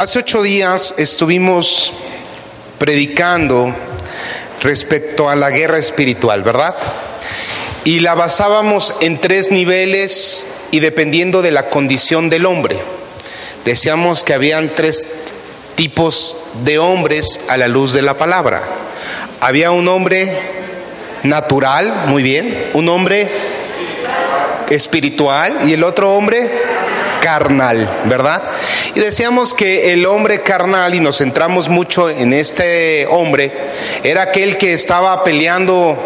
Hace ocho días estuvimos predicando respecto a la guerra espiritual, ¿verdad? Y la basábamos en tres niveles y dependiendo de la condición del hombre. Decíamos que habían tres tipos de hombres a la luz de la palabra. Había un hombre natural, muy bien, un hombre espiritual y el otro hombre carnal, ¿verdad? Y decíamos que el hombre carnal, y nos centramos mucho en este hombre, era aquel que estaba peleando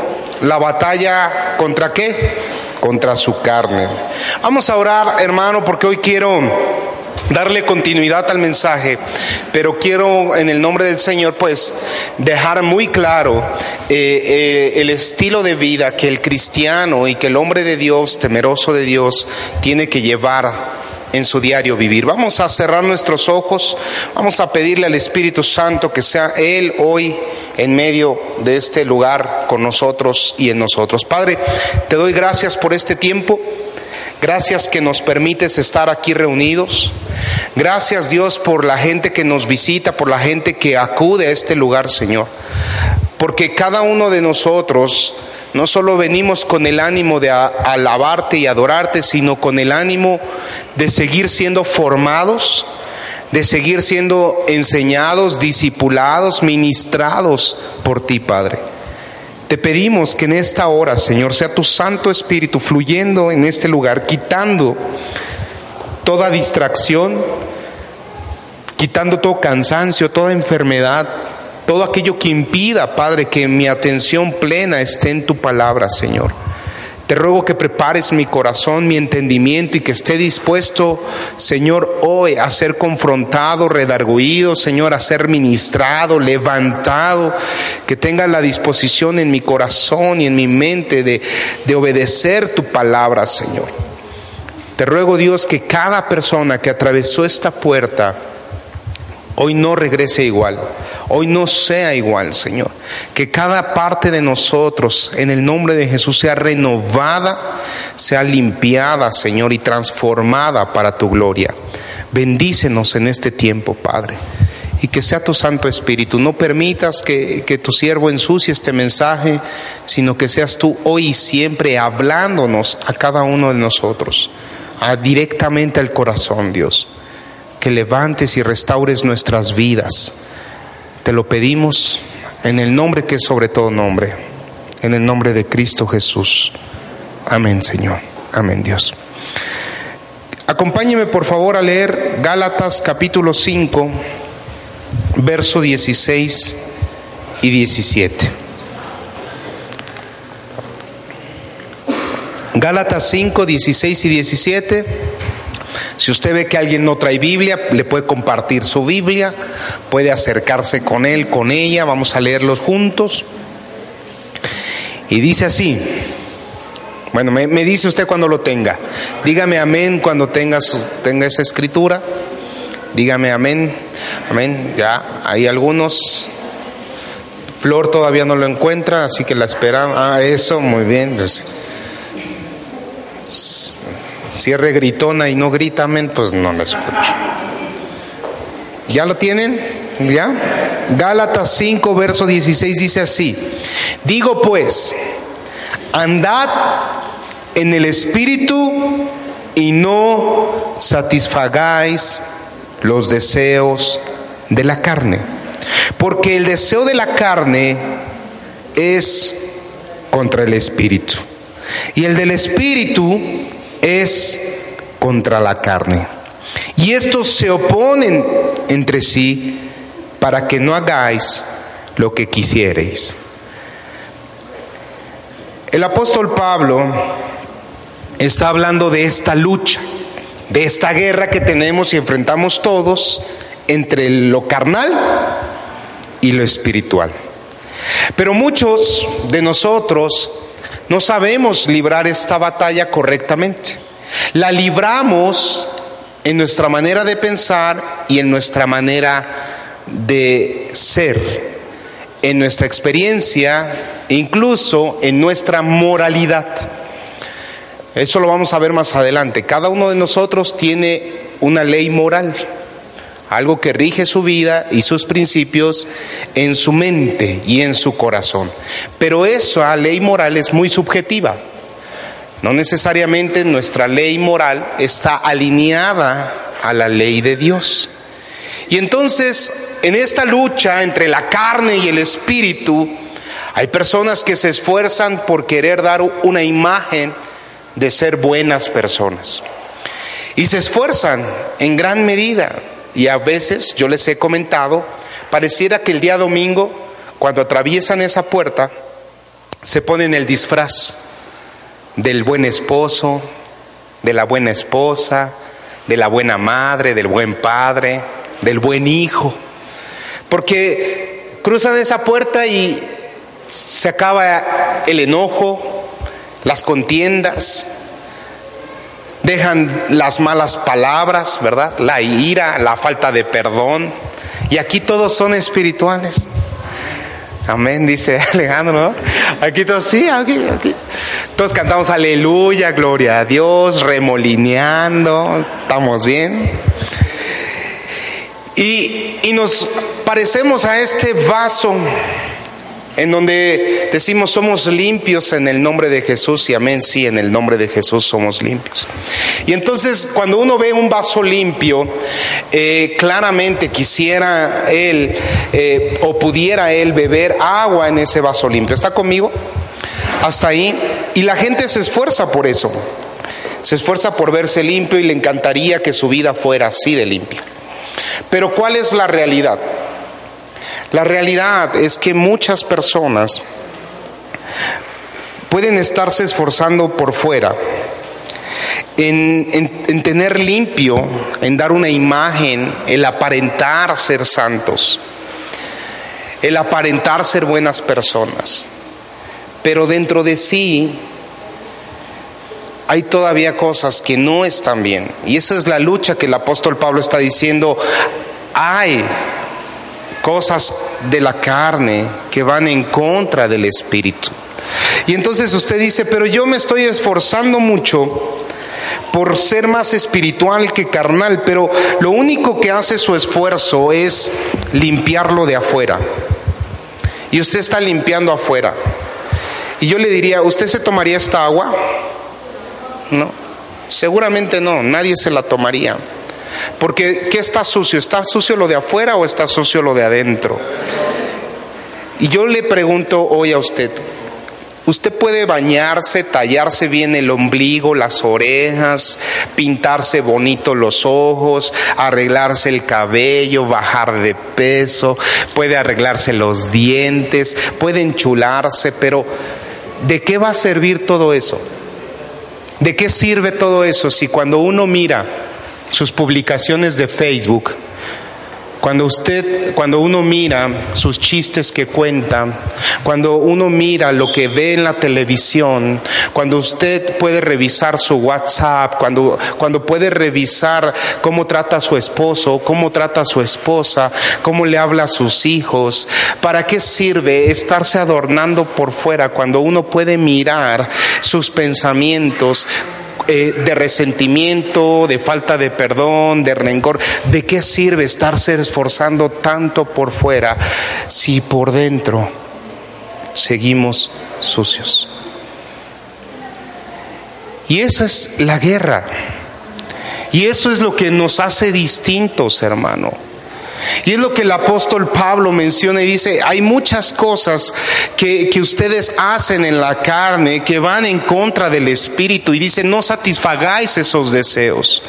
la batalla contra qué? Contra su carne. Vamos a orar, hermano, porque hoy quiero darle continuidad al mensaje, pero quiero en el nombre del Señor pues dejar muy claro eh, eh, el estilo de vida que el cristiano y que el hombre de Dios, temeroso de Dios, tiene que llevar en su diario vivir. Vamos a cerrar nuestros ojos, vamos a pedirle al Espíritu Santo que sea Él hoy en medio de este lugar con nosotros y en nosotros. Padre, te doy gracias por este tiempo. Gracias que nos permites estar aquí reunidos. Gracias Dios por la gente que nos visita, por la gente que acude a este lugar, Señor. Porque cada uno de nosotros no solo venimos con el ánimo de alabarte y adorarte, sino con el ánimo de seguir siendo formados, de seguir siendo enseñados, discipulados, ministrados por ti, Padre. Te pedimos que en esta hora, Señor, sea tu Santo Espíritu fluyendo en este lugar, quitando toda distracción, quitando todo cansancio, toda enfermedad, todo aquello que impida, Padre, que mi atención plena esté en tu palabra, Señor. Te ruego que prepares mi corazón, mi entendimiento y que esté dispuesto, Señor, hoy a ser confrontado, redarguido, Señor, a ser ministrado, levantado, que tenga la disposición en mi corazón y en mi mente de, de obedecer tu palabra, Señor. Te ruego, Dios, que cada persona que atravesó esta puerta, hoy no regrese igual, hoy no sea igual, Señor. Que cada parte de nosotros, en el nombre de Jesús, sea renovada, sea limpiada, Señor, y transformada para tu gloria. Bendícenos en este tiempo, Padre. Y que sea tu Santo Espíritu. No permitas que, que tu siervo ensucie este mensaje, sino que seas tú hoy y siempre hablándonos a cada uno de nosotros, a, directamente al corazón, Dios que levantes y restaures nuestras vidas. Te lo pedimos en el nombre que es sobre todo nombre, en el nombre de Cristo Jesús. Amén, Señor. Amén, Dios. Acompáñeme por favor a leer Gálatas capítulo 5, verso 16 y 17. Gálatas 5, 16 y 17. Si usted ve que alguien no trae Biblia, le puede compartir su Biblia, puede acercarse con él, con ella, vamos a leerlos juntos. Y dice así, bueno, me, dice usted cuando lo tenga, dígame amén cuando tenga, esa escritura, dígame amén, amén, ya, hay algunos, Flor todavía no lo encuentra, así que la esperamos, ah, eso, muy bien. Pues. Si es regritona y no grita amén, pues no la escucho. ¿Ya lo tienen? ¿Ya? Gálatas 5, verso 16 dice así. Digo pues, andad en el espíritu y no satisfagáis los deseos de la carne. Porque el deseo de la carne es contra el espíritu. Y el del espíritu es contra la carne. Y estos se oponen entre sí para que no hagáis lo que quisierais. El apóstol Pablo está hablando de esta lucha, de esta guerra que tenemos y enfrentamos todos entre lo carnal y lo espiritual. Pero muchos de nosotros no sabemos librar esta batalla correctamente. La libramos en nuestra manera de pensar y en nuestra manera de ser, en nuestra experiencia, incluso en nuestra moralidad. Eso lo vamos a ver más adelante. Cada uno de nosotros tiene una ley moral, algo que rige su vida y sus principios en su mente y en su corazón. Pero esa ley moral es muy subjetiva. No necesariamente nuestra ley moral está alineada a la ley de Dios. Y entonces, en esta lucha entre la carne y el espíritu, hay personas que se esfuerzan por querer dar una imagen de ser buenas personas. Y se esfuerzan en gran medida. Y a veces, yo les he comentado, pareciera que el día domingo, cuando atraviesan esa puerta, se ponen el disfraz del buen esposo, de la buena esposa, de la buena madre, del buen padre, del buen hijo. Porque cruzan esa puerta y se acaba el enojo, las contiendas, dejan las malas palabras, ¿verdad? La ira, la falta de perdón. Y aquí todos son espirituales. Amén, dice Alejandro, ¿no? Aquí todos, sí, aquí, aquí. Todos cantamos aleluya, gloria a Dios, remolineando, estamos bien. Y, y nos parecemos a este vaso en donde decimos somos limpios en el nombre de Jesús y amén, sí, en el nombre de Jesús somos limpios. Y entonces cuando uno ve un vaso limpio, eh, claramente quisiera él eh, o pudiera él beber agua en ese vaso limpio. ¿Está conmigo? Hasta ahí. Y la gente se esfuerza por eso. Se esfuerza por verse limpio y le encantaría que su vida fuera así de limpia. Pero ¿cuál es la realidad? La realidad es que muchas personas pueden estarse esforzando por fuera en, tener limpio, en dar una imagen, el aparentar ser santos, el aparentar ser buenas personas. Pero dentro de sí hay todavía cosas que no están bien. Y esa es la lucha que el apóstol Pablo está diciendo. Hay cosas de la carne que van en contra del espíritu. Y entonces usted dice, pero yo me estoy esforzando mucho por ser más espiritual que carnal, pero lo único que hace su esfuerzo es limpiarlo de afuera. Y usted está limpiando afuera. Y yo le diría, ¿usted se tomaría esta agua? No, seguramente no, nadie se la tomaría. Porque ¿qué está sucio? ¿Está sucio lo de afuera o está sucio lo de adentro? Y yo le pregunto hoy a usted, Usted puede bañarse, tallarse bien el ombligo, las orejas, pintarse bonito los ojos, arreglarse el cabello, bajar de peso, puede arreglarse los dientes, puede enchularse, pero ¿de qué va a servir todo eso? ¿De qué sirve todo eso si cuando uno mira sus publicaciones de Facebook, cuando usted, cuando uno mira sus chistes que cuenta, cuando uno mira lo que ve en la televisión, cuando usted puede revisar su WhatsApp, cuando, cuando puede revisar cómo trata a su esposo, cómo trata a su esposa, cómo le habla a sus hijos, ¿para qué sirve estarse adornando por fuera cuando uno puede mirar sus pensamientos? Eh, de resentimiento, de falta de perdón, de rencor. ¿De qué sirve estarse esforzando tanto por fuera si por dentro seguimos sucios? Y esa es la guerra. Y eso es lo que nos hace distintos, hermano. Y es lo que el apóstol Pablo menciona y dice, hay muchas cosas que, ustedes hacen en la carne que van en contra del Espíritu y dice, no satisfagáis esos deseos.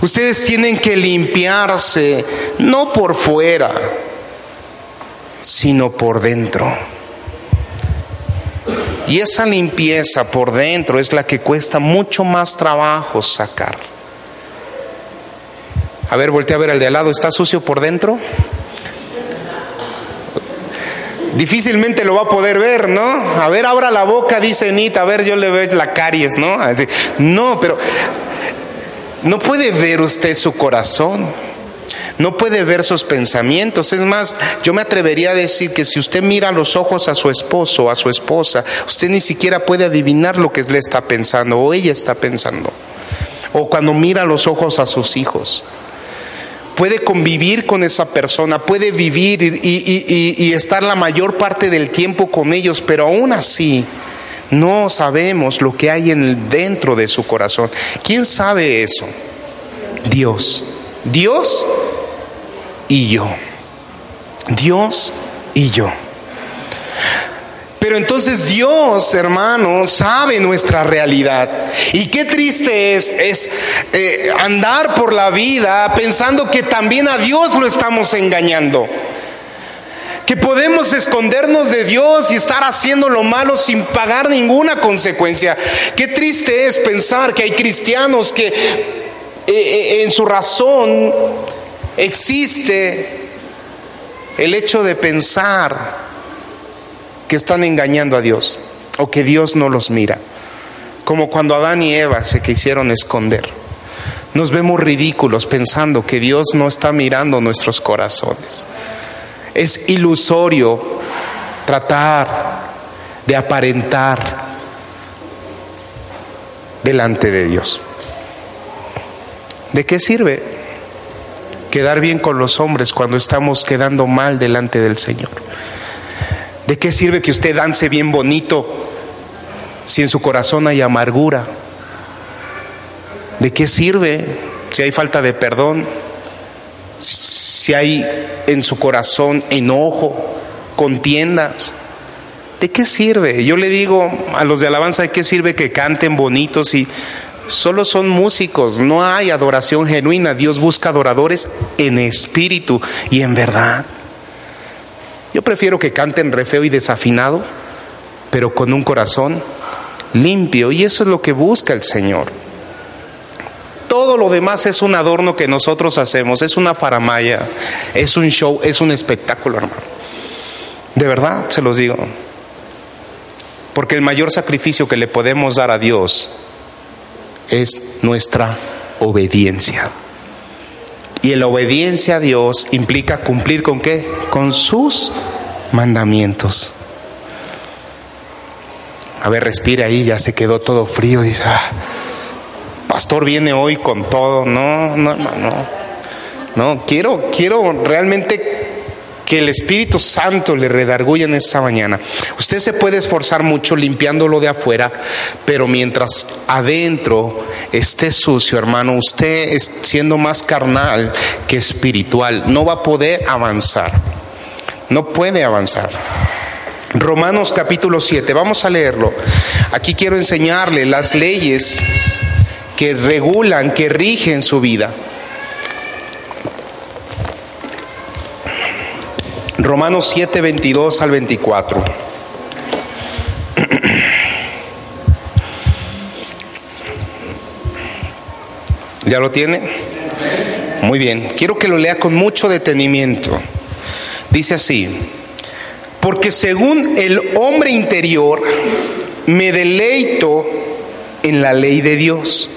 Ustedes tienen que limpiarse, no por fuera, sino por dentro. Y esa limpieza por dentro es la que cuesta mucho más trabajo sacar. A ver, voltea a ver al de al lado, ¿está sucio por dentro? Difícilmente lo va a poder ver, ¿no? A ver, abra la boca, dice Nita, a ver, yo le veo la caries, ¿no? Así, no, pero no puede ver usted su corazón. No puede ver sus pensamientos. Es más, yo me atrevería a decir que si usted mira los ojos a su esposo, a su esposa, usted ni siquiera puede adivinar lo que le está pensando o ella está pensando. O cuando mira los ojos a sus hijos. Puede convivir con esa persona, puede vivir y, estar la mayor parte del tiempo con ellos, pero aún así no sabemos lo que hay en dentro de su corazón. ¿Quién sabe eso? Dios. Dios y yo. Dios y yo. Pero entonces Dios, hermano, sabe nuestra realidad. Y qué triste es, es eh, andar por la vida pensando que también a Dios lo estamos engañando. Que podemos escondernos de Dios y estar haciendo lo malo sin pagar ninguna consecuencia. Qué triste es pensar que hay cristianos que eh, eh, en su razón existe el hecho de pensar que están engañando a Dios o que Dios no los mira. Como cuando Adán y Eva se quisieron esconder. Nos vemos ridículos pensando que Dios no está mirando nuestros corazones. Es ilusorio tratar de aparentar delante de Dios. ¿De qué sirve quedar bien con los hombres cuando estamos quedando mal delante del Señor? ¿De qué sirve que usted dance bien bonito si en su corazón hay amargura? ¿De qué sirve si hay falta de perdón? Si hay en su corazón enojo, contiendas. ¿De qué sirve? Yo le digo a los de alabanza, ¿de qué sirve que canten bonitos y solo son músicos? No hay adoración genuina. Dios busca adoradores en espíritu y en verdad. Yo prefiero que canten re feo y desafinado, pero con un corazón limpio. Y eso es lo que busca el Señor. Todo lo demás es un adorno que nosotros hacemos, es una faramaya, es un show, es un espectáculo, hermano. De verdad, se los digo. Porque el mayor sacrificio que le podemos dar a Dios es nuestra obediencia. Y la obediencia a Dios implica cumplir con qué? Con sus mandamientos. A ver, respire ahí, ya se quedó todo frío. Dice, ah, pastor viene hoy con todo. No, no, no. No, quiero, quiero realmente que el Espíritu Santo le redarguya en esta mañana. Usted se puede esforzar mucho limpiándolo de afuera, pero mientras adentro esté sucio, hermano, usted siendo más carnal que espiritual, no va a poder avanzar. No puede avanzar. Romanos capítulo 7, vamos a leerlo. Aquí quiero enseñarle las leyes que regulan, que rigen su vida. Romanos 7, 22 al 24. ¿Ya lo tiene? Muy bien. Quiero que lo lea con mucho detenimiento. Dice así, porque según el hombre interior me deleito en la ley de Dios,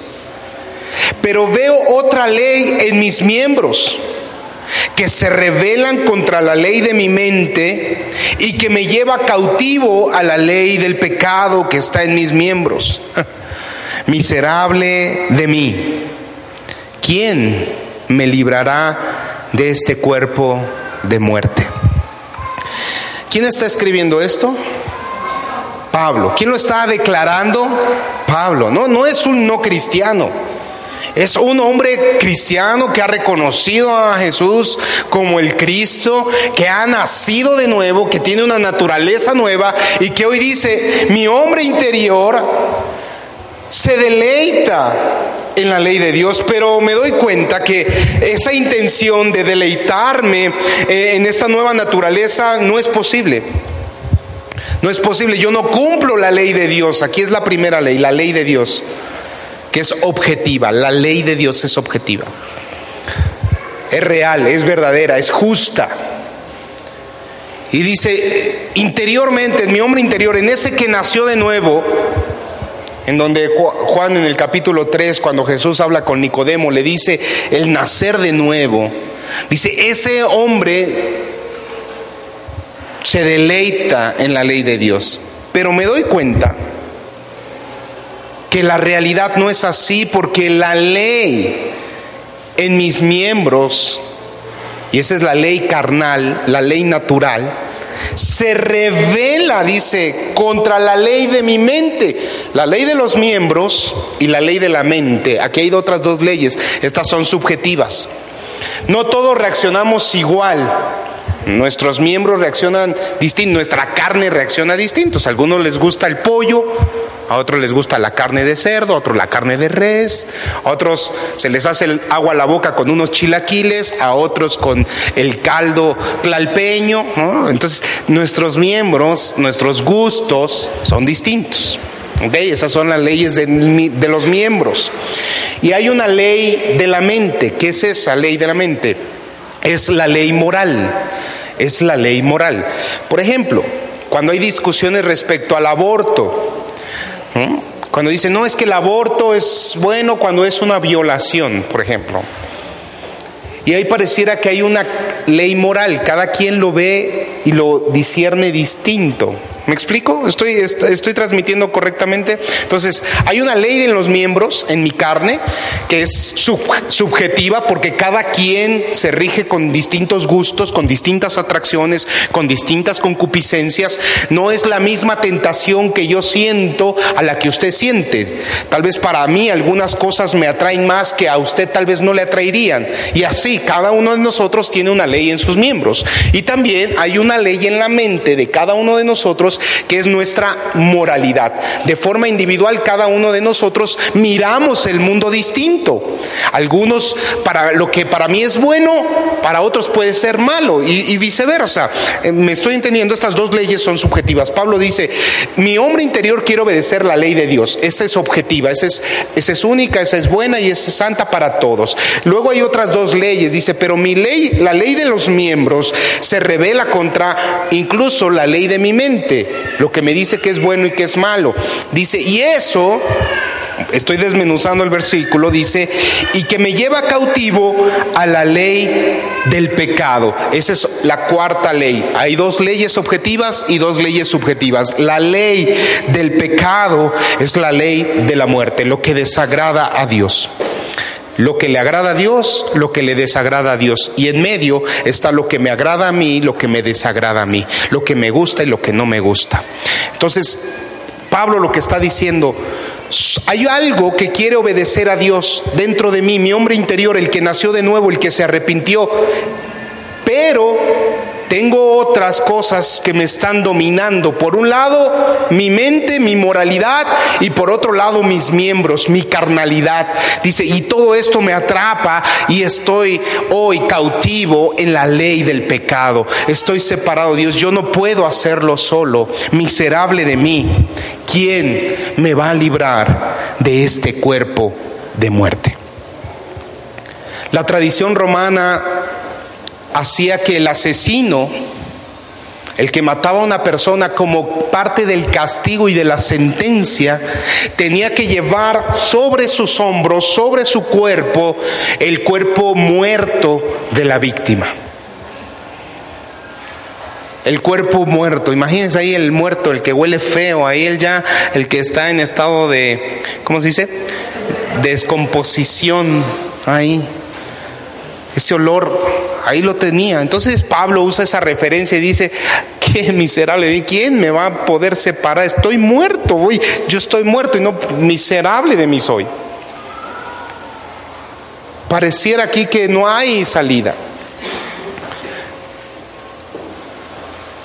pero veo otra ley en mis miembros que se rebelan contra la ley de mi mente y que me lleva cautivo a la ley del pecado que está en mis miembros. Miserable de mí, ¿quién me librará de este cuerpo de muerte? ¿Quién está escribiendo esto? Pablo. ¿Quién lo está declarando? Pablo. No, no es un no cristiano. Es un hombre cristiano que ha reconocido a Jesús como el Cristo, que ha nacido de nuevo, que tiene una naturaleza nueva y que hoy dice, mi hombre interior se deleita en la ley de Dios, pero me doy cuenta que esa intención de deleitarme eh, en esta nueva naturaleza no es posible. No es posible, yo no cumplo la ley de Dios. Aquí es la primera ley, la ley de Dios que es objetiva. La ley de Dios es objetiva. Es real, es verdadera, es justa. Y dice, interiormente, en mi hombre interior, en ese que nació de nuevo, en donde Juan en el capítulo 3, cuando Jesús habla con Nicodemo, le dice el nacer de nuevo. Dice, ese hombre se deleita en la ley de Dios. Pero me doy cuenta que la realidad no es así porque la ley en mis miembros, y esa es la ley carnal, la ley natural, se revela, dice, contra la ley de mi mente, la ley de los miembros y la ley de la mente. Aquí hay otras dos leyes, estas son subjetivas. No todos reaccionamos igual. Nuestros miembros reaccionan distinto, nuestra carne reacciona distinto. A algunos les gusta el pollo, a otros les gusta la carne de cerdo, a otros la carne de res, a otros se les hace el agua a la boca con unos chilaquiles, a otros con el caldo tlalpeño. Entonces, nuestros miembros, nuestros gustos son distintos. Esas son las leyes de, de los miembros. Y hay una ley de la mente. ¿Qué es esa ley de la mente? Es la ley moral. Es la ley moral. Por ejemplo, cuando hay discusiones respecto al aborto, cuando dicen, no, es que el aborto es bueno cuando es una violación, por ejemplo. Y ahí pareciera que hay una ley moral, cada quien lo ve y lo discierne distinto. ¿Me explico? ¿Estoy, ¿Estoy transmitiendo correctamente? Entonces, hay una ley en los miembros, en mi carne, que es subjetiva porque cada quien se rige con distintos gustos, con distintas atracciones, con distintas concupiscencias. No es la misma tentación que yo siento a la que usted siente. Tal vez para mí algunas cosas me atraen más que a usted tal vez no le atraerían. Y así, cada uno de nosotros tiene una ley en sus miembros. Y también hay una ley en la mente de cada uno de nosotros que es nuestra moralidad. De forma individual, cada uno de nosotros miramos el mundo distinto. Algunos, para lo que para mí es bueno, para otros puede ser malo y, viceversa. Eh, me estoy entendiendo, estas dos leyes son subjetivas. Pablo dice, mi hombre interior quiere obedecer la ley de Dios. Esa es objetiva, esa es, esa es única, esa es buena y es santa para todos. Luego hay otras dos leyes, dice, pero mi ley, la ley de los miembros, se revela contra incluso la ley de mi mente lo que me dice que es bueno y que es malo. Dice, y eso, estoy desmenuzando el versículo, dice, y que me lleva cautivo a la ley del pecado. Esa es la cuarta ley. Hay dos leyes objetivas y dos leyes subjetivas. La ley del pecado es la ley de la muerte, lo que desagrada a Dios lo que le agrada a Dios, lo que le desagrada a Dios. Y en medio está lo que me agrada a mí, lo que me desagrada a mí, lo que me gusta y lo que no me gusta. Entonces, Pablo lo que está diciendo, hay algo que quiere obedecer a Dios dentro de mí, mi hombre interior, el que nació de nuevo, el que se arrepintió, pero tengo otras cosas que me están dominando. Por un lado, mi mente, mi moralidad y por otro lado, mis miembros, mi carnalidad. Dice, y todo esto me atrapa y estoy hoy cautivo en la ley del pecado. Estoy separado, Dios, yo no puedo hacerlo solo. Miserable de mí. ¿Quién me va a librar de este cuerpo de muerte? La tradición romana hacía que el asesino, el que mataba a una persona como parte del castigo y de la sentencia, tenía que llevar sobre sus hombros, sobre su cuerpo, el cuerpo muerto de la víctima. El cuerpo muerto, imagínense ahí el muerto, el que huele feo, ahí el ya, el que está en estado de, ¿cómo se dice? Descomposición, ahí. Ese olor ahí lo tenía. Entonces Pablo usa esa referencia y dice, qué miserable, ¿quién me va a poder separar? Estoy muerto, voy, yo estoy muerto y no miserable de mí soy. Pareciera aquí que no hay salida.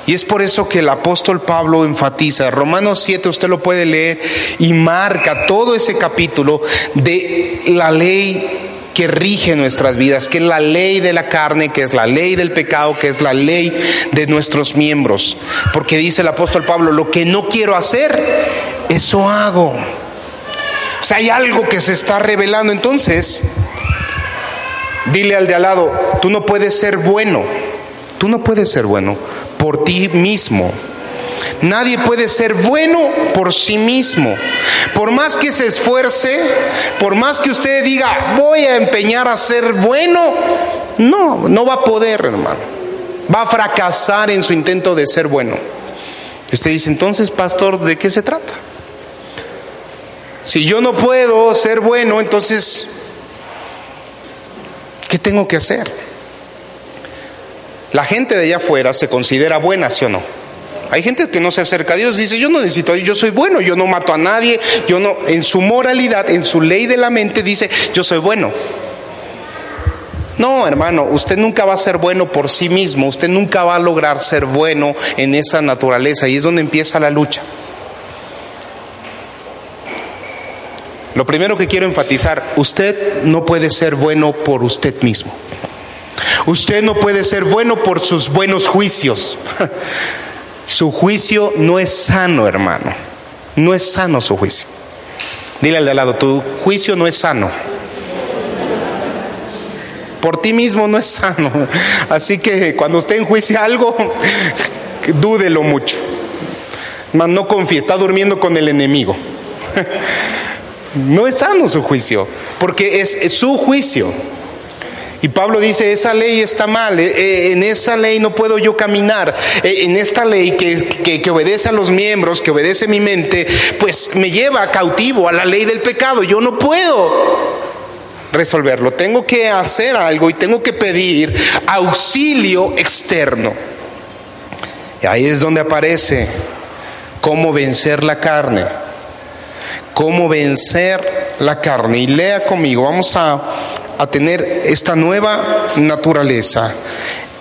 Y es por eso que el apóstol Pablo enfatiza, Romanos 7 usted lo puede leer y marca todo ese capítulo de la ley que rige nuestras vidas, que es la ley de la carne, que es la ley del pecado, que es la ley de nuestros miembros. Porque dice el apóstol Pablo, lo que no quiero hacer, eso hago. O sea, hay algo que se está revelando. Entonces, dile al de al lado, tú no puedes ser bueno, tú no puedes ser bueno por ti mismo. Nadie puede ser bueno por sí mismo. Por más que se esfuerce, por más que usted diga, voy a empeñar a ser bueno, no, no va a poder, hermano. Va a fracasar en su intento de ser bueno. Y usted dice, entonces, pastor, ¿de qué se trata? Si yo no puedo ser bueno, entonces ¿Qué tengo que hacer? La gente de allá afuera se considera buena, ¿sí o no? Hay gente que no se acerca a Dios dice, yo no necesito, yo soy bueno, yo no mato a nadie, yo no, en su moralidad, en su ley de la mente dice, yo soy bueno. No, hermano, usted nunca va a ser bueno por sí mismo, usted nunca va a lograr ser bueno en esa naturaleza y es donde empieza la lucha. Lo primero que quiero enfatizar, usted no puede ser bueno por usted mismo. Usted no puede ser bueno por sus buenos juicios. Su juicio no es sano, hermano. No es sano su juicio. Dile al de al lado, tu juicio no es sano. Por ti mismo no es sano. Así que cuando usted enjuicia algo, dúdelo mucho. No confíe, está durmiendo con el enemigo. No es sano su juicio, porque es su juicio. Y Pablo dice, esa ley está mal, eh, eh, en esa ley no puedo yo caminar, eh, en esta ley que, que, obedece a los miembros, que obedece mi mente, pues me lleva cautivo a la ley del pecado. Yo no puedo resolverlo, tengo que hacer algo y tengo que pedir auxilio externo. Y ahí es donde aparece cómo vencer la carne, cómo vencer la carne. Y lea conmigo, vamos a a tener esta nueva naturaleza.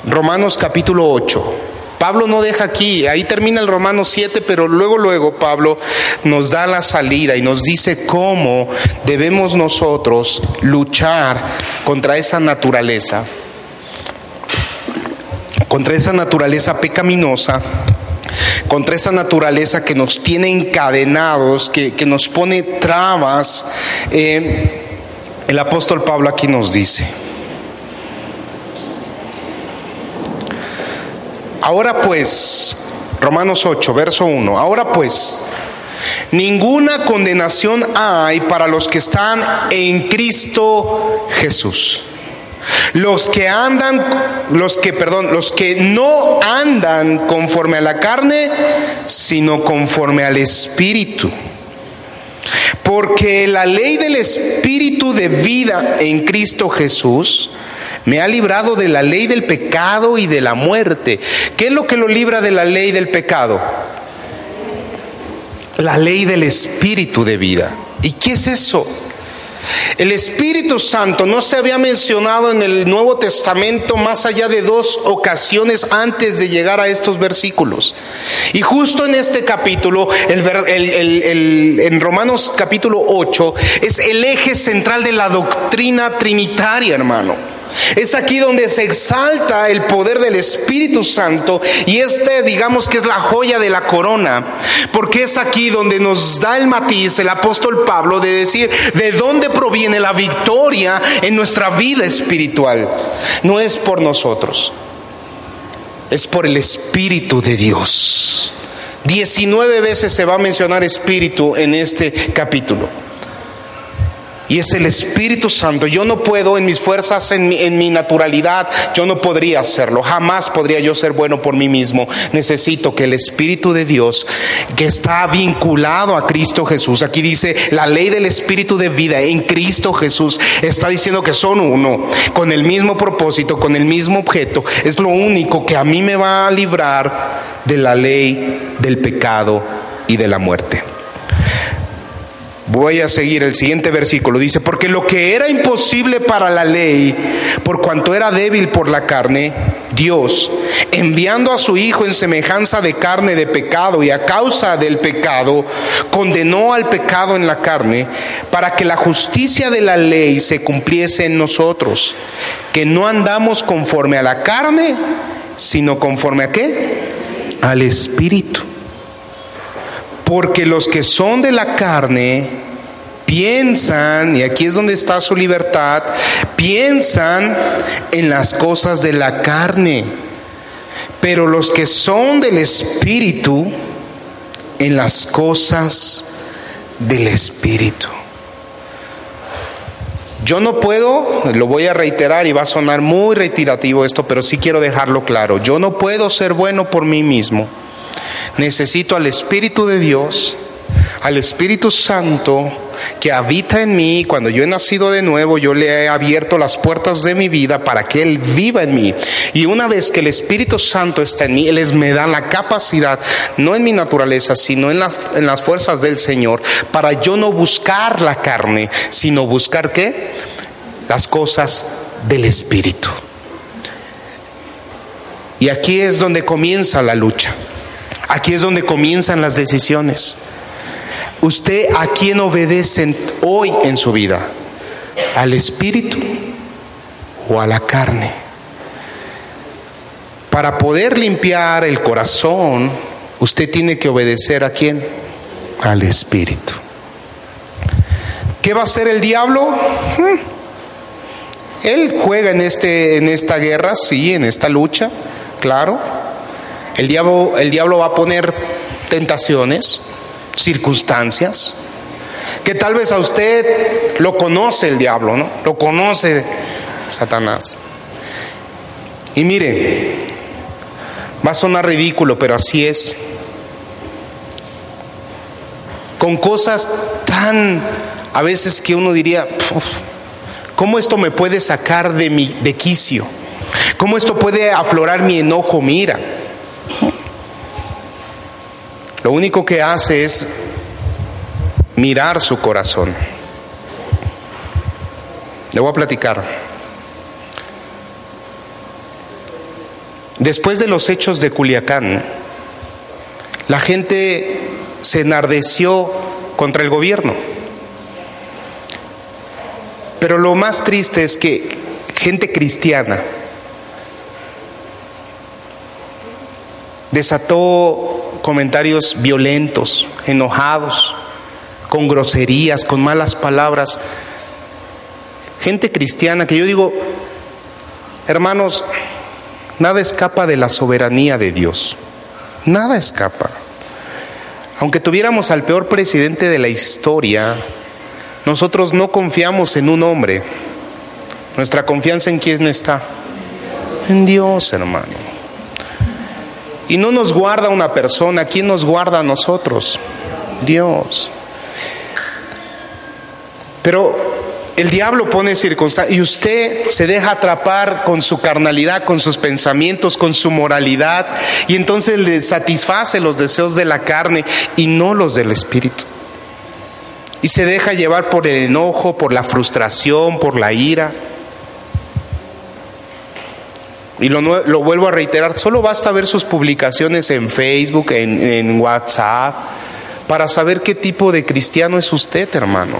Romanos capítulo 8. Pablo no deja aquí, ahí termina el Romanos 7, pero luego, luego Pablo nos da la salida y nos dice cómo debemos nosotros luchar contra esa naturaleza, contra esa naturaleza pecaminosa, contra esa naturaleza que nos tiene encadenados, que, nos pone trabas. Eh, el apóstol Pablo aquí nos dice, ahora pues, Romanos 8, verso 1, ahora pues, ninguna condenación hay para los que están en Cristo Jesús. Los que andan, los que, perdón, los que no andan conforme a la carne, sino conforme al Espíritu. Porque la ley del Espíritu de vida en Cristo Jesús me ha librado de la ley del pecado y de la muerte. ¿Qué es lo que lo libra de la ley del pecado? La ley del Espíritu de vida. ¿Y qué es eso? El Espíritu Santo no se había mencionado en el Nuevo Testamento más allá de dos ocasiones antes de llegar a estos versículos. Y justo en este capítulo, en Romanos capítulo 8, es el eje central de la doctrina trinitaria, hermano. Es aquí donde se exalta el poder del Espíritu Santo y este digamos que es la joya de la corona, porque es aquí donde nos da el matiz el apóstol Pablo de decir de dónde proviene la victoria en nuestra vida espiritual. No es por nosotros, es por el Espíritu de Dios. Diecinueve veces se va a mencionar Espíritu en este capítulo. Y es el Espíritu Santo. Yo no puedo en mis fuerzas, en mi, naturalidad, yo no podría hacerlo. Jamás podría yo ser bueno por mí mismo. Necesito que el Espíritu de Dios, que está vinculado a Cristo Jesús, aquí dice la ley del Espíritu de vida en Cristo Jesús, está diciendo que son uno, con el mismo propósito, con el mismo objeto. Es lo único que a mí me va a librar de la ley del pecado y de la muerte. Voy a seguir el siguiente versículo. Dice, porque lo que era imposible para la ley, por cuanto era débil por la carne, Dios, enviando a su Hijo en semejanza de carne de pecado y a causa del pecado, condenó al pecado en la carne para que la justicia de la ley se cumpliese en nosotros, que no andamos conforme a la carne, sino conforme a qué? Al Espíritu. Porque los que son de la carne piensan, y aquí es donde está su libertad, piensan en las cosas de la carne. Pero los que son del Espíritu, en las cosas del Espíritu. Yo no puedo, lo voy a reiterar y va a sonar muy reiterativo esto, pero sí quiero dejarlo claro. Yo no puedo ser bueno por mí mismo. Necesito al Espíritu de Dios al Espíritu Santo que habita en mí, cuando yo he nacido de nuevo, yo le he abierto las puertas de mi vida para que Él viva en mí. Y una vez que el Espíritu Santo está en mí, Él me da la capacidad, no en mi naturaleza, sino en las, en las fuerzas del Señor, para yo no buscar la carne, sino buscar qué? Las cosas del Espíritu. Y aquí es donde comienza la lucha. Aquí es donde comienzan las decisiones. ¿Usted a quién obedece hoy en su vida? ¿Al Espíritu o a la carne? Para poder limpiar el corazón, usted tiene que obedecer a quién? Al Espíritu. ¿Qué va a hacer el diablo? Hmm. Él juega en, este, en esta guerra, sí, en esta lucha, claro. El diablo, el diablo va a poner tentaciones, circunstancias, que tal vez a usted lo conoce el diablo, ¿no? Lo conoce Satanás. Y mire, va a sonar ridículo, pero así es. Con cosas tan, a veces que uno diría, ¿cómo esto me puede sacar de mi de quicio? ¿Cómo esto puede aflorar mi enojo? Mira, lo único que hace es mirar su corazón. Le voy a platicar. Después de los hechos de Culiacán, la gente se enardeció contra el gobierno. Pero lo más triste es que gente cristiana desató comentarios violentos, enojados, con groserías, con malas palabras. Gente cristiana que yo digo, hermanos, nada escapa de la soberanía de Dios. Nada escapa. Aunque tuviéramos al peor presidente de la historia, nosotros no confiamos en un hombre. Nuestra confianza en quién está? En Dios, hermano. Y no nos guarda una persona, ¿quién nos guarda a nosotros? Dios. Pero el diablo pone circunstancias y usted se deja atrapar con su carnalidad, con sus pensamientos, con su moralidad y entonces le satisface los deseos de la carne y no los del espíritu. Y se deja llevar por el enojo, por la frustración, por la ira. Y lo, lo, vuelvo a reiterar, solo basta ver sus publicaciones en Facebook, en, WhatsApp, para saber qué tipo de cristiano es usted, hermano.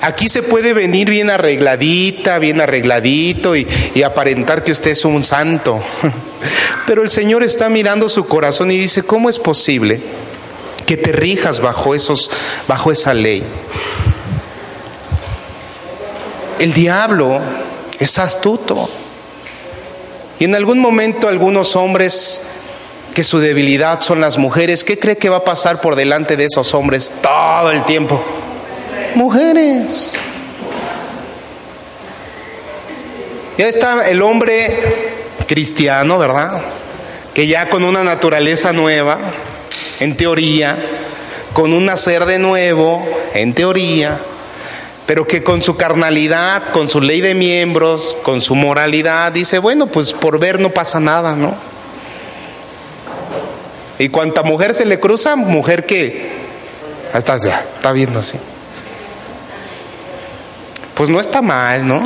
Aquí se puede venir bien arregladita, bien arregladito y, y aparentar que usted es un santo. Pero el Señor está mirando su corazón y dice, ¿cómo es posible que te rijas bajo, esos, bajo esa ley? El diablo es astuto. Y en algún momento algunos hombres que su debilidad son las mujeres, ¿qué cree que va a pasar por delante de esos hombres todo el tiempo? Mujeres. Ya está el hombre cristiano, ¿verdad? Que ya con una naturaleza nueva, en teoría, con un nacer de nuevo, en teoría, pero que con su carnalidad, con su ley de miembros, con su moralidad, dice, bueno, pues por ver no pasa nada, ¿no? Y cuanta mujer se le cruza, mujer que hasta ya, está viendo así. Pues no está mal, ¿no?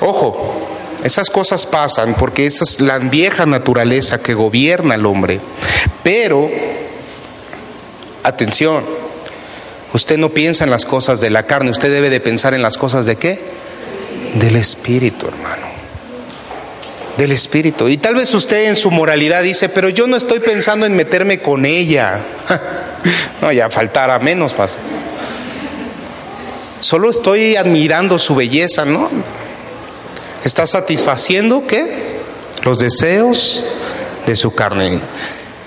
Ojo, esas cosas pasan porque esa es la vieja naturaleza que gobierna al hombre. Pero Atención, usted no piensa en las cosas de la carne, usted debe de pensar en las cosas de qué? Del Espíritu, hermano. Del Espíritu. Y tal vez usted en su moralidad dice, pero yo no estoy pensando en meterme con ella. no, ya faltará menos más. Solo estoy admirando su belleza, ¿no? Está satisfaciendo qué? Los deseos de su carne.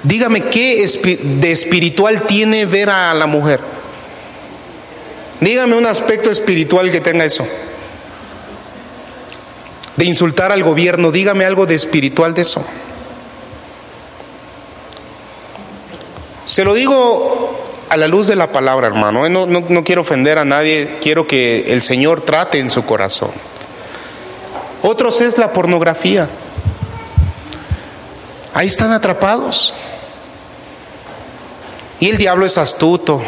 Dígame qué de espiritual tiene ver a la mujer. Dígame un aspecto espiritual que tenga eso. De insultar al gobierno, dígame algo de espiritual de eso. Se lo digo a la luz de la palabra, hermano. ¿eh? No, no, no quiero ofender a nadie, quiero que el Señor trate en su corazón. Otros es la pornografía. Ahí están atrapados. Y el diablo es astuto.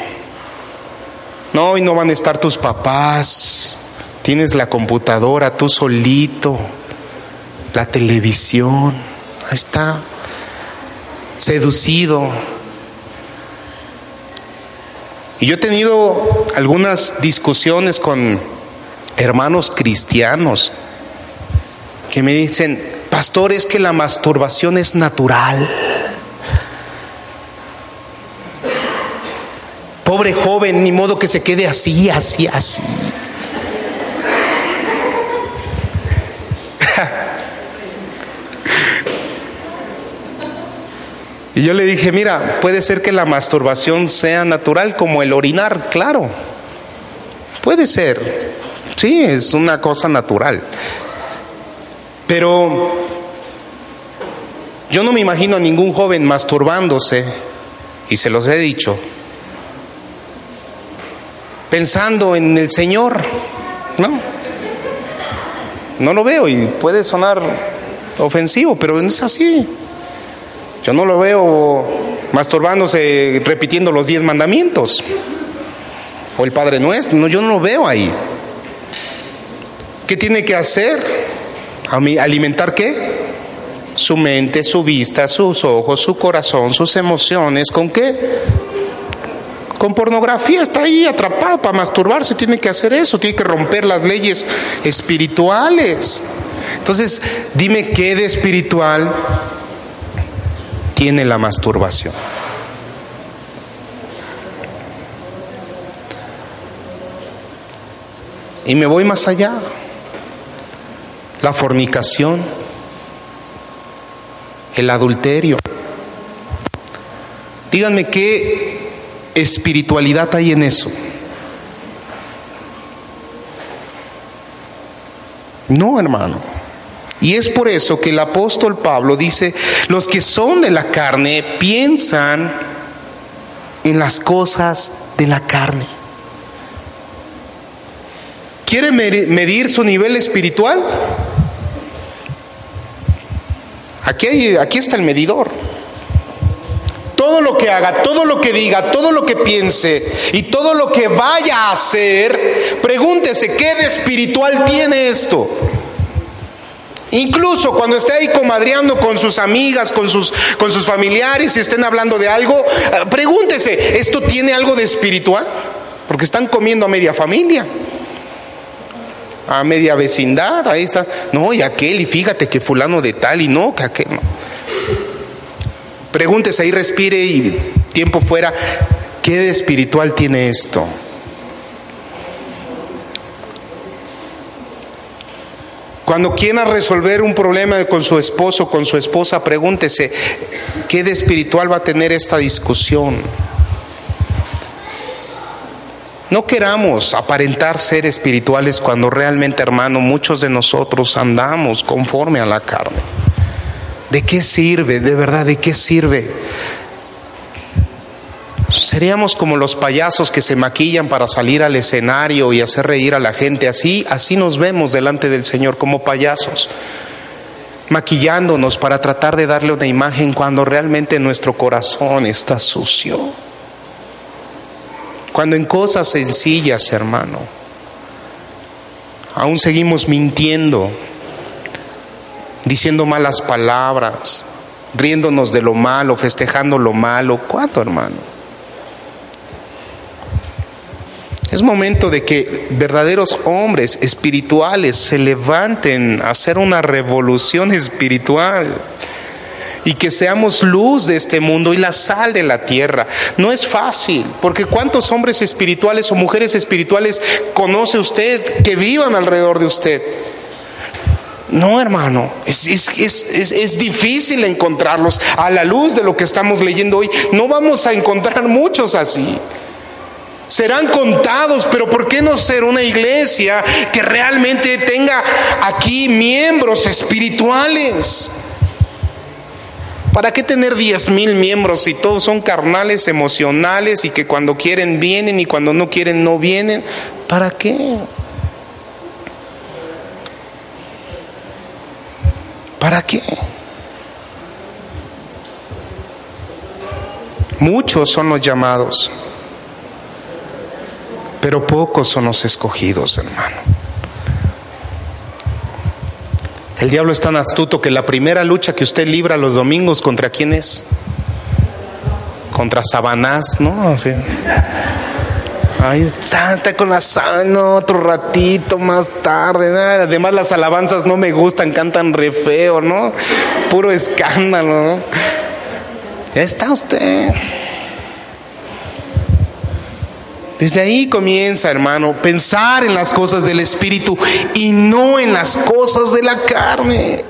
No, y no van a estar tus papás. Tienes la computadora tú solito, la televisión. Ahí está. Seducido. Y yo he tenido algunas discusiones con hermanos cristianos que me dicen, pastor, es que la masturbación es natural. Pobre joven, ni modo que se quede así, así, así. Y yo le dije, mira, puede ser que la masturbación sea natural como el orinar, claro. Puede ser. Sí, es una cosa natural. Pero yo no me imagino a ningún joven masturbándose, y se los he dicho, pensando en el Señor. No. No lo veo y puede sonar ofensivo, pero es así. Yo no lo veo masturbándose repitiendo los diez mandamientos o el Padre Nuestro. No, yo no lo veo ahí. ¿Qué tiene que hacer? ¿Alimentar qué? Su mente, su vista, sus ojos, su corazón, sus emociones. ¿Con qué? Con pornografía, está ahí atrapado para masturbarse, tiene que hacer eso, tiene que romper las leyes espirituales. Entonces, dime qué de espiritual tiene la masturbación. Y me voy más allá. La fornicación, el adulterio. Díganme qué espiritualidad hay en eso? No, hermano. Y es por eso que el apóstol Pablo dice, los que son de la carne piensan en las cosas de la carne. ¿Quiere medir su nivel espiritual? Aquí, aquí está el medidor todo lo que haga, todo lo que diga, todo lo que piense y todo lo que vaya a hacer, pregúntese, ¿qué de espiritual tiene esto? Incluso cuando esté ahí comadreando con sus amigas, con sus, con sus familiares y estén hablando de algo, eh, pregúntese, ¿esto tiene algo de espiritual? Porque están comiendo a media familia, a media vecindad, ahí está. No, y aquel, y fíjate que fulano de tal, y no, que aquel. Pregúntese ahí, respire y tiempo fuera, ¿qué de espiritual tiene esto? Cuando quiera resolver un problema con su esposo, con su esposa, pregúntese, ¿qué de espiritual va a tener esta discusión? No queramos aparentar ser espirituales cuando realmente, hermano, muchos de nosotros andamos conforme a la carne. ¿De qué sirve? De verdad, ¿de qué sirve? Seríamos como los payasos que se maquillan para salir al escenario y hacer reír a la gente. Así, así nos vemos delante del Señor como payasos, maquillándonos para tratar de darle una imagen cuando realmente nuestro corazón está sucio. Cuando en cosas sencillas, hermano, aún seguimos mintiendo, diciendo malas palabras, riéndonos de lo malo, festejando lo malo. ¿Cuánto, hermano? Es momento de que verdaderos hombres espirituales se levanten a hacer una revolución espiritual y que seamos luz de este mundo y la sal de la tierra. No es fácil, porque ¿cuántos hombres espirituales o mujeres espirituales conoce usted que vivan alrededor de usted? No, hermano, es, es, difícil encontrarlos a la luz de lo que estamos leyendo hoy. No vamos a encontrar muchos así. Serán contados, pero ¿por qué no ser una iglesia que realmente tenga aquí miembros espirituales? ¿Para qué tener diez mil miembros si todos son carnales, emocionales y que cuando quieren vienen y cuando no quieren no vienen? ¿Para qué? ¿Para qué? Muchos son los llamados, pero pocos son los escogidos, hermano. El diablo es tan astuto que la primera lucha que usted libra los domingos, ¿contra quién es? Contra Sabanás, ¿no? Así. Ahí está, con la no, otro ratito más tarde. Además las alabanzas no me gustan, cantan re feo, ¿no? Puro escándalo, ¿no? está usted. Desde ahí comienza, hermano, pensar en las cosas del Espíritu y no en las cosas de la carne.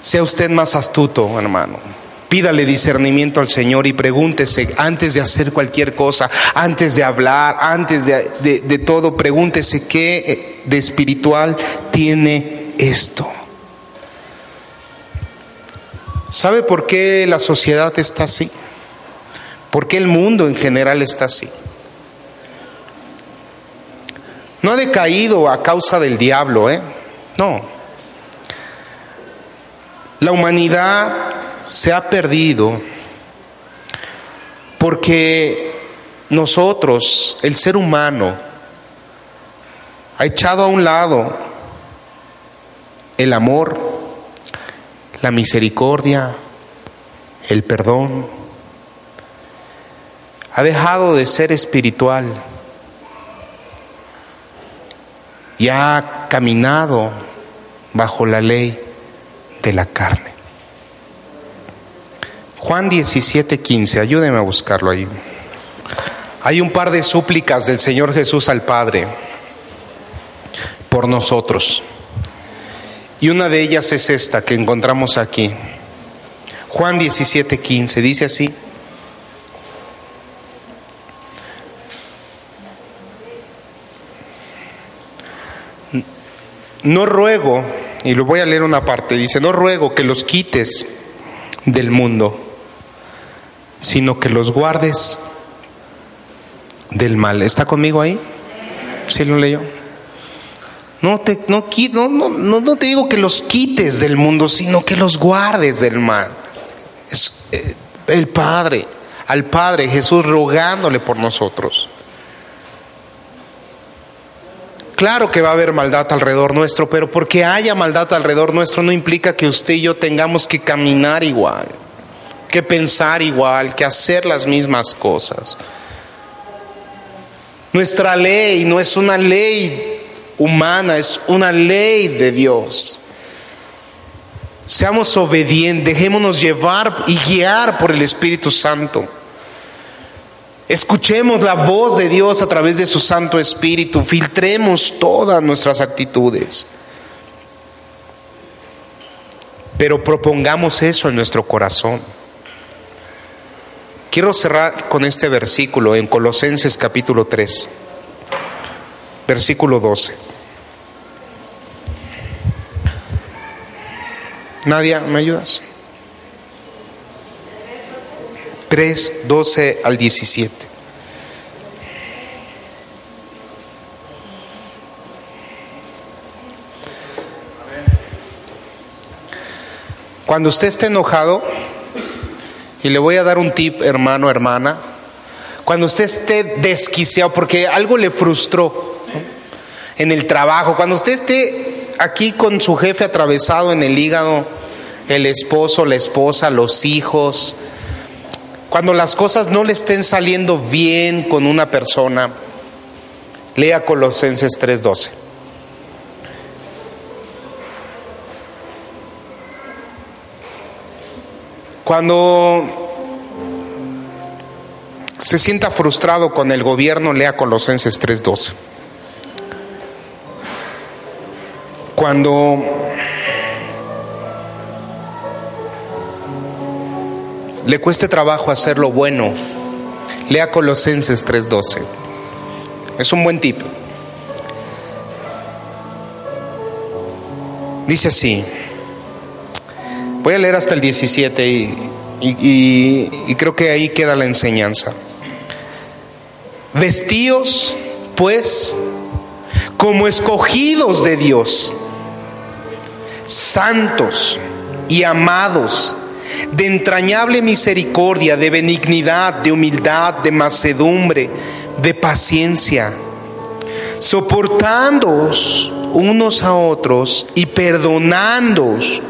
Sea usted más astuto, hermano. Pídale discernimiento al Señor y pregúntese antes de hacer cualquier cosa, antes de hablar, antes de, de todo, pregúntese qué de espiritual tiene esto. ¿Sabe por qué la sociedad está así? ¿Por qué el mundo en general está así? No ha decaído a causa del diablo, ¿eh? No. La humanidad se ha perdido porque nosotros, el ser humano, ha echado a un lado el amor, la misericordia, el perdón, ha dejado de ser espiritual y ha caminado bajo la ley de la carne. Juan 17, 15, ayúdeme a buscarlo ahí. Hay un par de súplicas del Señor Jesús al Padre por nosotros. Y una de ellas es esta que encontramos aquí. Juan 17, 15, dice así. no ruego, y lo voy a leer una parte, dice, no ruego que los quites del mundo, sino que los guardes del mal. ¿Está conmigo ahí? ¿Sí lo leyó? No te, no, no, no, te digo que los quites del mundo, sino que los guardes del mal. Es eh, el Padre, al Padre Jesús rogándole por nosotros. Claro que va a haber maldad alrededor nuestro, pero porque haya maldad alrededor nuestro no implica que usted y yo tengamos que caminar igual, que pensar igual, que hacer las mismas cosas. Nuestra ley no es una ley humana, es una ley de Dios. Seamos obedientes, dejémonos llevar y guiar por el Espíritu Santo. Escuchemos la voz de Dios a través de su Santo Espíritu, filtremos todas nuestras actitudes. Pero propongamos eso en nuestro corazón. Quiero cerrar con este versículo en Colosenses capítulo 3, versículo 12. Nadia, ¿me ayudas? 3, 12 al 17. Cuando usted esté enojado, y le voy a dar un tip, hermano, hermana, cuando usted esté desquiciado porque algo le frustró en el trabajo, cuando usted esté aquí con su jefe atravesado en el hígado, el esposo, la esposa, los hijos, cuando las cosas no le estén saliendo bien con una persona, lea Colosenses 3:12. Cuando se sienta frustrado con el gobierno, lea Colosenses 3:12. Cuando le cueste trabajo hacer lo bueno, lea Colosenses 3:12. Es un buen tip. Dice así, Voy a leer hasta el 17 y, y, creo que ahí queda la enseñanza. Vestíos, pues, como escogidos de Dios, santos y amados, de entrañable misericordia, de benignidad, de humildad, de macedumbre, de paciencia, soportándoos unos a otros y perdonándoos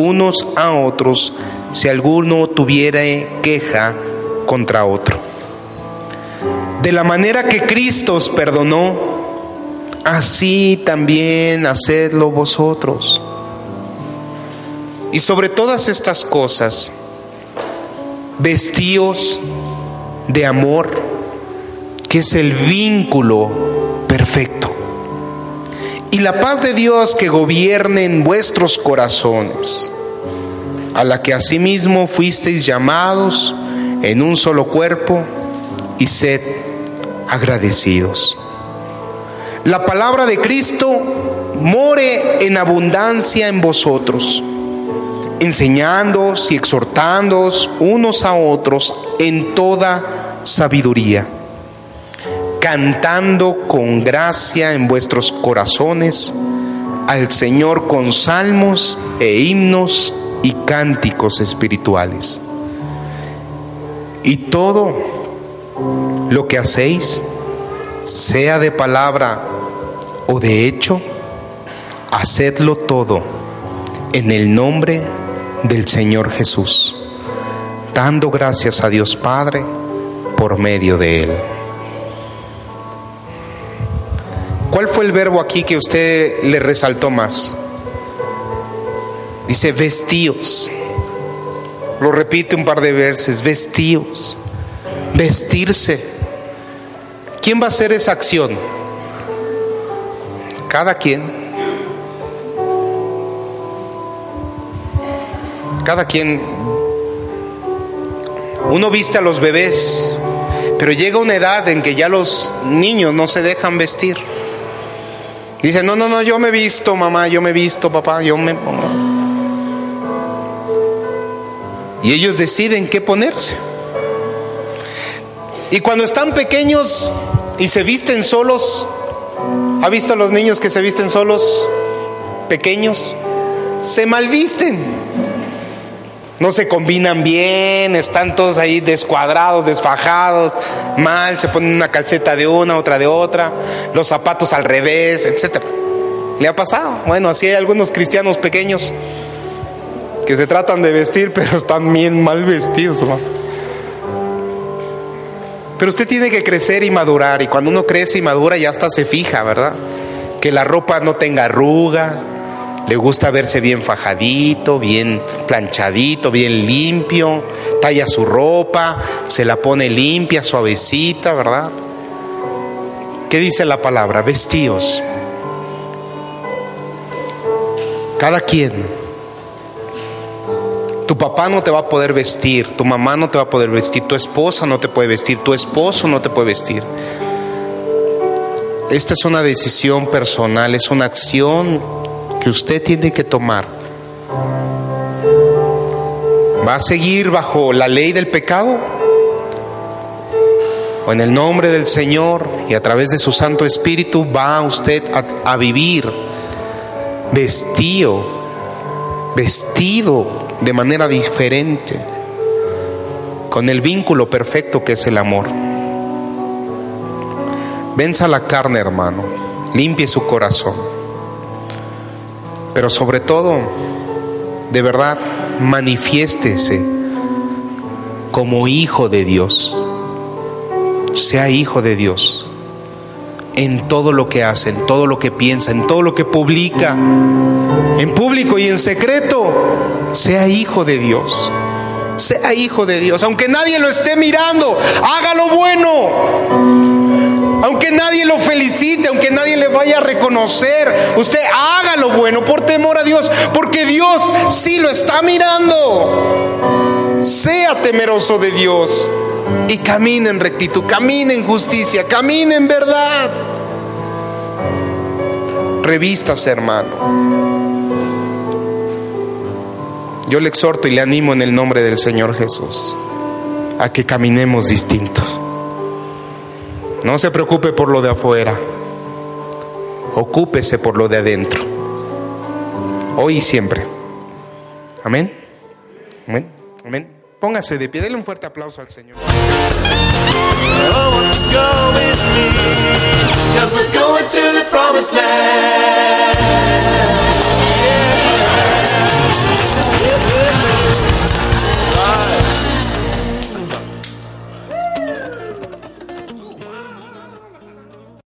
unos a otros si alguno tuviera queja contra otro. De la manera que Cristo os perdonó, así también hacedlo vosotros. Y sobre todas estas cosas, vestíos de amor, que es el vínculo perfecto. Y la paz de Dios que gobierne en vuestros corazones, a la que asimismo fuisteis llamados en un solo cuerpo, y sed agradecidos. La palabra de Cristo more en abundancia en vosotros enseñándoos y exhortándoos unos a otros en toda sabiduría, cantando con gracia en vuestros corazones al Señor con salmos e himnos y cánticos espirituales. Y todo lo que hacéis, sea de palabra o de hecho, hacedlo todo en el nombre de del Señor Jesús, dando gracias a Dios Padre por medio de Él. ¿Cuál fue el verbo aquí que usted le resaltó más? Dice vestíos. Lo repite un par de veces, vestíos. Vestirse. ¿Quién va a hacer esa acción? Cada quien. cada quien, uno viste a los bebés, pero llega una edad en que ya los niños no se dejan vestir. Dicen, no, no, no, yo me he visto, mamá, yo me he visto, papá, yo me... Y ellos deciden qué ponerse. Y cuando están pequeños y se visten solos, ¿ha visto a los niños que se visten solos, pequeños? Se malvisten no se combinan bien, están todos ahí descuadrados, desfajados, mal, se ponen una calceta de una, otra de otra, los zapatos al revés, etcétera. ¿Le ha pasado? Bueno, así hay algunos cristianos pequeños que se tratan de vestir, pero están bien mal vestidos. Pero usted tiene que crecer y madurar, y cuando uno crece y madura ya hasta se fija, ¿verdad? Que la ropa no tenga arruga, le gusta verse bien fajadito, bien planchadito, bien limpio, talla su ropa, se la pone limpia, suavecita, ¿verdad? ¿Qué dice la palabra? Vestíos. Cada quien. Tu papá no te va a poder vestir, tu mamá no te va a poder vestir, tu esposa no te puede vestir, tu esposo no te puede vestir. Esta es una decisión personal, es una acción que usted tiene que tomar. ¿Va a seguir bajo la ley del pecado? ¿O en el nombre del Señor y a través de su Santo Espíritu va usted a, vivir vestido, vestido de manera diferente, con el vínculo perfecto que es el amor? Venza la carne, hermano, limpie su corazón. Pero sobre todo, de verdad, manifiéstese como hijo de Dios. Sea hijo de Dios en todo lo que hace, en todo lo que piensa, en todo lo que publica, en público y en secreto. Sea hijo de Dios. Sea hijo de Dios. Aunque nadie lo esté mirando, haga lo bueno aunque nadie lo felicite, aunque nadie le vaya a reconocer, usted haga lo bueno por temor a Dios, porque Dios sí lo está mirando. Sea temeroso de Dios y camine en rectitud, camine en justicia, camine en verdad. Revistas, hermano. yo le exhorto y le animo en el nombre del Señor Jesús a que caminemos distintos. No se preocupe por lo de afuera, ocúpese por lo de adentro, hoy y siempre. Amén. Amén. Amén. Póngase de pie, déle un fuerte aplauso al Señor.